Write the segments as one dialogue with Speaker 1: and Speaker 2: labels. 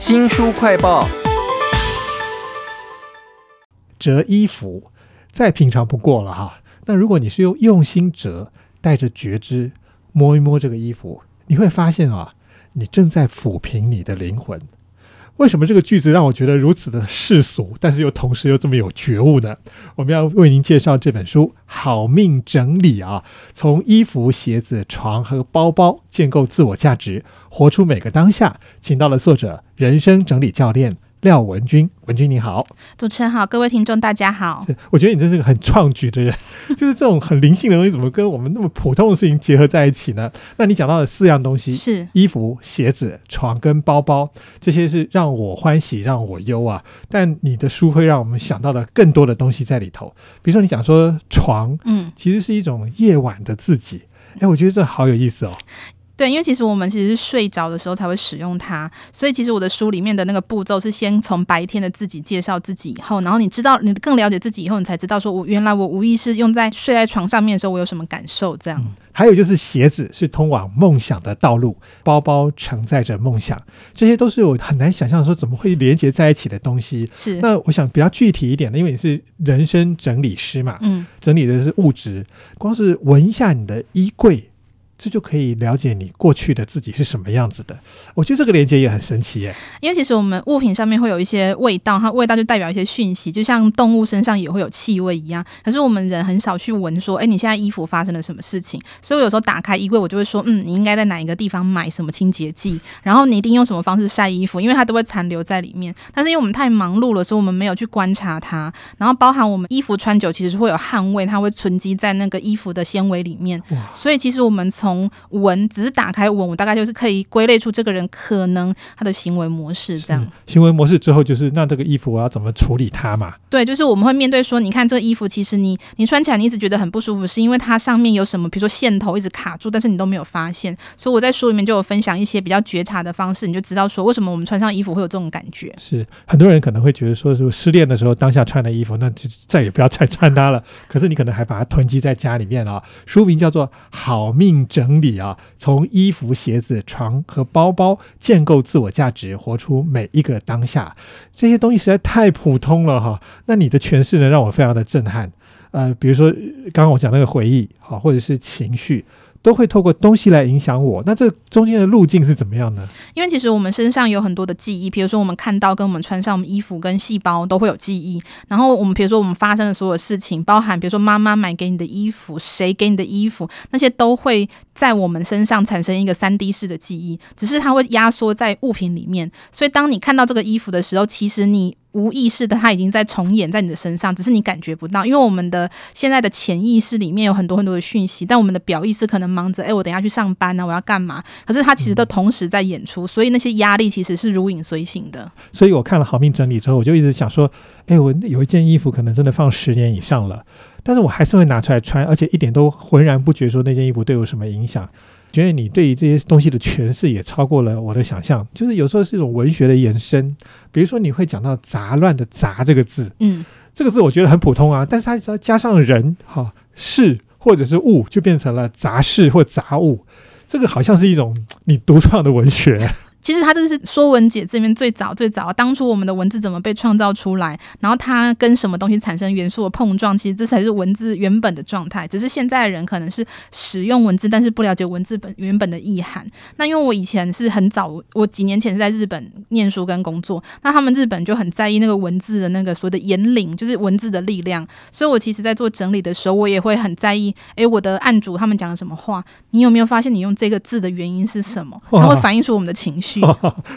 Speaker 1: 新书快报，
Speaker 2: 折衣服再平常不过了哈。那如果你是用用心折，带着觉知摸一摸这个衣服，你会发现啊，你正在抚平你的灵魂。为什么这个句子让我觉得如此的世俗，但是又同时又这么有觉悟呢？我们要为您介绍这本书《好命整理》啊，从衣服、鞋子、床和包包建构自我价值，活出每个当下。请到了作者、人生整理教练。廖文君，文君你好，
Speaker 3: 主持人好，各位听众大家好。
Speaker 2: 我觉得你真是个很创举的人，就是这种很灵性的东西，怎么跟我们那么普通的事情结合在一起呢？那你讲到的四样东西
Speaker 3: 是
Speaker 2: 衣服、鞋子、床跟包包，这些是让我欢喜让我忧啊。但你的书会让我们想到了更多的东西在里头，比如说你讲说床，嗯，其实是一种夜晚的自己。哎，我觉得这好有意思哦。
Speaker 3: 对，因为其实我们其实是睡着的时候才会使用它，所以其实我的书里面的那个步骤是先从白天的自己介绍自己，以后，然后你知道你更了解自己以后，你才知道说我原来我无意识用在睡在床上面的时候，我有什么感受。这样，
Speaker 2: 还有就是鞋子是通往梦想的道路，包包承载着梦想，这些都是我很难想象说怎么会连接在一起的东西。
Speaker 3: 是，
Speaker 2: 那我想比较具体一点的，因为你是人生整理师嘛，嗯，整理的是物质，光是闻一下你的衣柜。这就可以了解你过去的自己是什么样子的。我觉得这个连接也很神奇耶。
Speaker 3: 因为其实我们物品上面会有一些味道，它味道就代表一些讯息，就像动物身上也会有气味一样。可是我们人很少去闻，说，哎，你现在衣服发生了什么事情？所以我有时候打开衣柜，我就会说，嗯，你应该在哪一个地方买什么清洁剂，然后你一定用什么方式晒衣服，因为它都会残留在里面。但是因为我们太忙碌了，所以我们没有去观察它。然后包含我们衣服穿久，其实会有汗味，它会存积在那个衣服的纤维里面。所以其实我们从从文，只是打开文，我大概就是可以归类出这个人可能他的行为模式这样。
Speaker 2: 行为模式之后，就是那这个衣服我要怎么处理它嘛？
Speaker 3: 对，就是我们会面对说，你看这个衣服，其实你你穿起来你一直觉得很不舒服，是因为它上面有什么，比如说线头一直卡住，但是你都没有发现。所以我在书里面就有分享一些比较觉察的方式，你就知道说为什么我们穿上衣服会有这种感觉。
Speaker 2: 是很多人可能会觉得说，是失恋的时候当下穿的衣服，那就再也不要再穿它了。可是你可能还把它囤积在家里面啊。书名叫做《好命整理》啊。从衣服、鞋子、床和包包建构自我价值，活出每一个当下，这些东西实在太普通了哈。那你的诠释呢，让我非常的震撼。呃，比如说刚刚我讲那个回忆，好，或者是情绪。都会透过东西来影响我，那这中间的路径是怎么样呢？
Speaker 3: 因为其实我们身上有很多的记忆，比如说我们看到跟我们穿上我们衣服跟细胞都会有记忆。然后我们比如说我们发生的所有事情，包含比如说妈妈买给你的衣服，谁给你的衣服，那些都会在我们身上产生一个三 D 式的记忆，只是它会压缩在物品里面。所以当你看到这个衣服的时候，其实你。无意识的，它已经在重演在你的身上，只是你感觉不到。因为我们的现在的潜意识里面有很多很多的讯息，但我们的表意识可能忙着，哎，我等下去上班呢，我要干嘛？可是它其实都同时在演出，所以那些压力其实是如影随形的。
Speaker 2: 所以我看了好命整理之后，我就一直想说，哎，我有一件衣服可能真的放十年以上了，但是我还是会拿出来穿，而且一点都浑然不觉说那件衣服对我什么影响。觉得你对于这些东西的诠释也超过了我的想象，就是有时候是一种文学的延伸。比如说，你会讲到“杂乱”的“杂”这个字，嗯，这个字我觉得很普通啊，但是它只要加上人、哈事或者是物，就变成了杂事或杂物。这个好像是一种你独创的文学。
Speaker 3: 其实它这是《说文解字》里面最早最早，当初我们的文字怎么被创造出来，然后它跟什么东西产生元素的碰撞，其实这才是文字原本的状态。只是现在的人可能是使用文字，但是不了解文字本原本的意涵。那因为我以前是很早，我几年前是在日本念书跟工作，那他们日本就很在意那个文字的那个所谓的言领，就是文字的力量。所以我其实在做整理的时候，我也会很在意，诶，我的案主他们讲了什么话，你有没有发现你用这个字的原因是什么？它会反映出我们的情绪。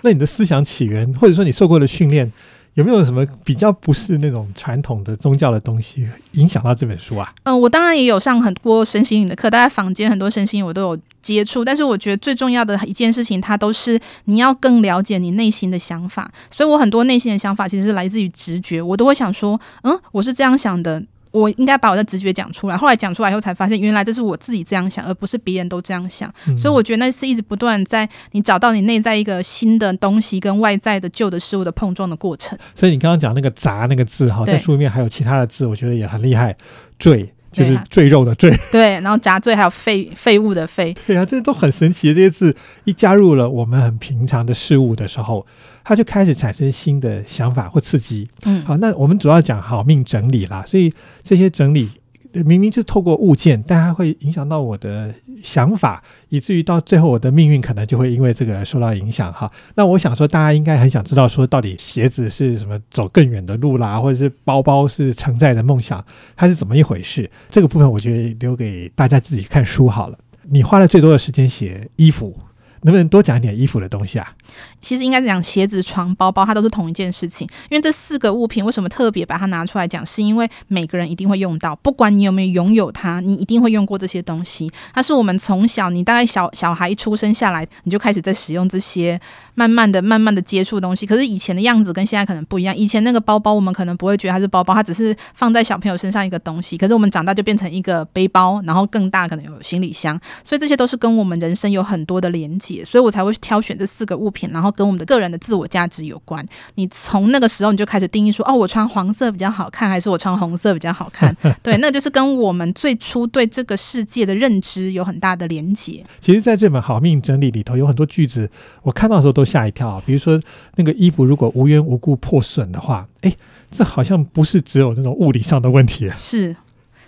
Speaker 2: 那你的思想起源，或者说你受过的训练，有没有什么比较不是那种传统的宗教的东西影响到这本书啊？
Speaker 3: 嗯，我当然也有上很多身心灵的课，大家坊间很多身心我都有接触，但是我觉得最重要的一件事情，它都是你要更了解你内心的想法。所以我很多内心的想法其实是来自于直觉，我都会想说，嗯，我是这样想的。我应该把我的直觉讲出来，后来讲出来以后才发现，原来这是我自己这样想，而不是别人都这样想。所以我觉得那是一直不断在你找到你内在一个新的东西跟外在的旧的事物的碰撞的过程。
Speaker 2: 所以你刚刚讲那个“砸”那个字哈，在书里面还有其他的字，我觉得也很厉害。赘就是赘肉的赘，
Speaker 3: 对，然后杂赘还有废废物的废，
Speaker 2: 对啊，这些都很神奇的这些字，一加入了我们很平常的事物的时候。它就开始产生新的想法或刺激。
Speaker 3: 嗯，
Speaker 2: 好，那我们主要讲好命整理啦，所以这些整理呃明明是透过物件，但它会影响到我的想法，以至于到最后我的命运可能就会因为这个受到影响哈。那我想说，大家应该很想知道说，到底鞋子是什么走更远的路啦，或者是包包是承载的梦想，它是怎么一回事？这个部分我觉得留给大家自己看书好了。你花了最多的时间写衣服，能不能多讲一点衣服的东西啊？
Speaker 3: 其实应该是讲鞋子、床、包包，它都是同一件事情。因为这四个物品为什么特别把它拿出来讲，是因为每个人一定会用到，不管你有没有拥有它，你一定会用过这些东西。它是我们从小，你大概小小孩一出生下来，你就开始在使用这些，慢慢的、慢慢的接触东西。可是以前的样子跟现在可能不一样。以前那个包包，我们可能不会觉得它是包包，它只是放在小朋友身上一个东西。可是我们长大就变成一个背包，然后更大，可能有行李箱。所以这些都是跟我们人生有很多的连接结，所以我才会去挑选这四个物品，然后跟我们的个人的自我价值有关。你从那个时候你就开始定义说，哦，我穿黄色比较好看，还是我穿红色比较好看？对，那就是跟我们最初对这个世界的认知有很大的连结。
Speaker 2: 其实，在这本《好命整理》里头，有很多句子，我看到的时候都吓一跳啊。比如说，那个衣服如果无缘无故破损的话，哎，这好像不是只有那种物理上的问题。
Speaker 3: 是。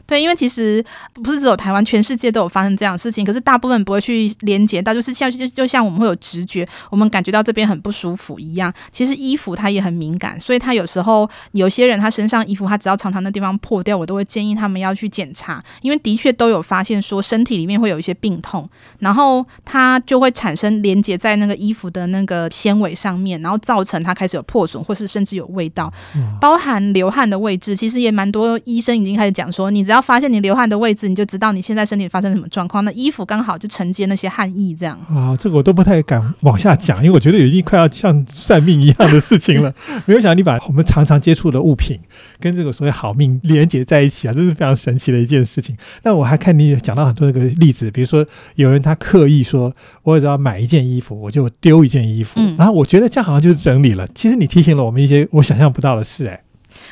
Speaker 3: 对，因为其实不是只有台湾，全世界都有发生这样的事情。可是大部分不会去连接到，就是像就就像我们会有直觉，我们感觉到这边很不舒服一样。其实衣服它也很敏感，所以它有时候有些人他身上衣服，他只要常常那地方破掉，我都会建议他们要去检查，因为的确都有发现说身体里面会有一些病痛，然后它就会产生连接在那个衣服的那个纤维上面，然后造成它开始有破损，或是甚至有味道，包含流汗的位置，其实也蛮多医生已经开始讲说，你只要发现你流汗的位置，你就知道你现在身体发生什么状况。那衣服刚好就承接那些汗意，这样。
Speaker 2: 啊，这个我都不太敢往下讲，因为我觉得已经快要像算命一样的事情了。没有想到你把我们常常接触的物品跟这个所谓好命连接在一起啊，这是非常神奇的一件事情。那我还看你讲到很多那个例子，比如说有人他刻意说，我只要买一件衣服，我就丢一件衣服，
Speaker 3: 嗯
Speaker 2: 然后我觉得这样好像就是整理了。其实你提醒了我们一些我想象不到的事、哎。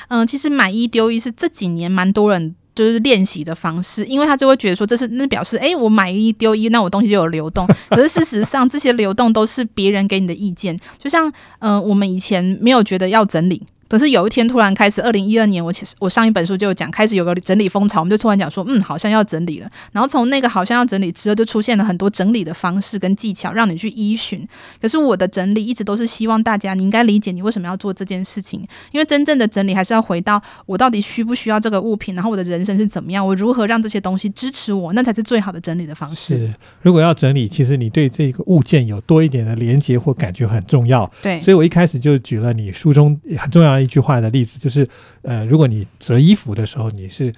Speaker 3: 嗯，其实买一丢一是这几年蛮多人。就是练习的方式，因为他就会觉得说这是那表示，诶，我买一丢一，那我东西就有流动。可是事实上，这些流动都是别人给你的意见。就像，嗯、我们以前没有觉得要整理，可是有一天突然开始，二零一二年，我其实我上一本书就有讲，开始有个整理风潮，我们就突然讲说，嗯，好像要整理了。然后从那个好像要整理之后，就出现了很多整理的方式跟技巧，让你去依循。可是我的整理一直都是希望大家，你应该理解你为什么要做这件事情，因为真正的整理还是要回到我到底需不需要这个物品，然后我的人生是怎么样，我如何让这些东西支持我，那才是最好的整理的方式。
Speaker 2: 是，如果要整理，其实你对这个物件有多一点的连接或感觉很重要。
Speaker 3: 对，
Speaker 2: 所以我一开始就举了你书中很重要的一句话的例子，就是呃，如果你折衣服的时候，你是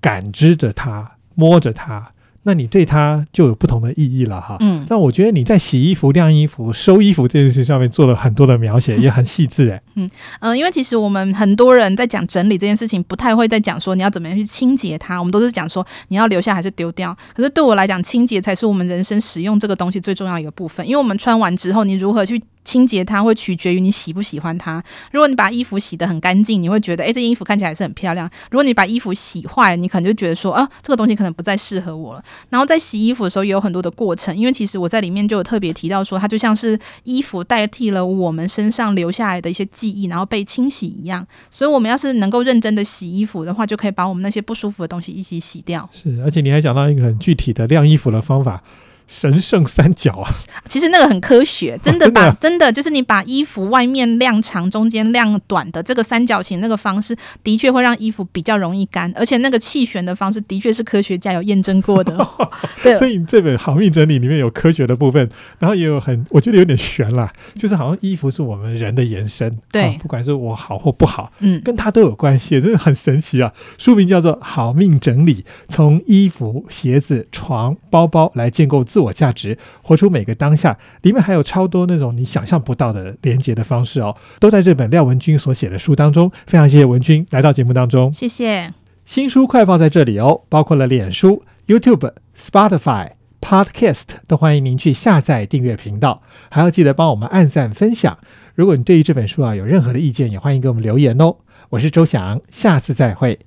Speaker 2: 感知着它、摸着它，那你对它就有不同的意义了哈。
Speaker 3: 嗯，
Speaker 2: 那我觉得你在洗衣服、晾衣服、收衣服这件事上面做了很多的描写，也很细致哎。
Speaker 3: 嗯呃、因为其实我们很多人在讲整理这件事情，不太会在讲说你要怎么样去清洁它，我们都是讲说你要留下还是丢掉。可是对我来讲，清洁才是我们人生使用这个东西最重要的一个部分，因为我们穿完之后，你如何去清洁它，会取决于你喜不喜欢它。如果你把衣服洗得很干净，你会觉得，诶，这件衣服看起来是很漂亮。如果你把衣服洗坏，你可能就觉得说，啊，这个东西可能不再适合我了。然后在洗衣服的时候也有很多的过程，因为其实我在里面就有特别提到说，它就像是衣服代替了我们身上留下来的一些记忆，然后被清洗一样。所以，我们要是能够认真的洗衣服的话，就可以把我们那些不舒服的东西一起洗掉。
Speaker 2: 是，而且你还讲到一个很具体的晾衣服的方法。神圣三角啊，
Speaker 3: 其实那个很科学，真的把、真的就是你把衣服外面晾长，中间晾短的这个三角形那个方式，的确会让衣服比较容易干，而且那个气旋的方式的确是科学家有验证过的。对，
Speaker 2: 所以这本好命整理里面有科学的部分，然后也有很，我觉得有点悬啦，就是好像衣服是我们人的延伸，
Speaker 3: 对。
Speaker 2: 啊不管是我好或不好，
Speaker 3: 嗯，
Speaker 2: 跟它都有关系，真的很神奇啊！书名叫做《好命整理》，从衣服、鞋子、床、包包来建构自自我价值，活出每个当下。里面还有超多那种你想象不到的连接的方式哦，都在这本廖文君所写的书当中。非常谢谢文君来到节目当中。
Speaker 3: 谢谢。
Speaker 2: 新书快报在这里哦，包括了脸书、YouTube、Spotify、Podcast，都欢迎您去下载订阅频道，还要记得帮我们按赞分享。如果你对于这本书啊有任何的意见，也欢迎给我们留言哦。我是周翔，下次再会。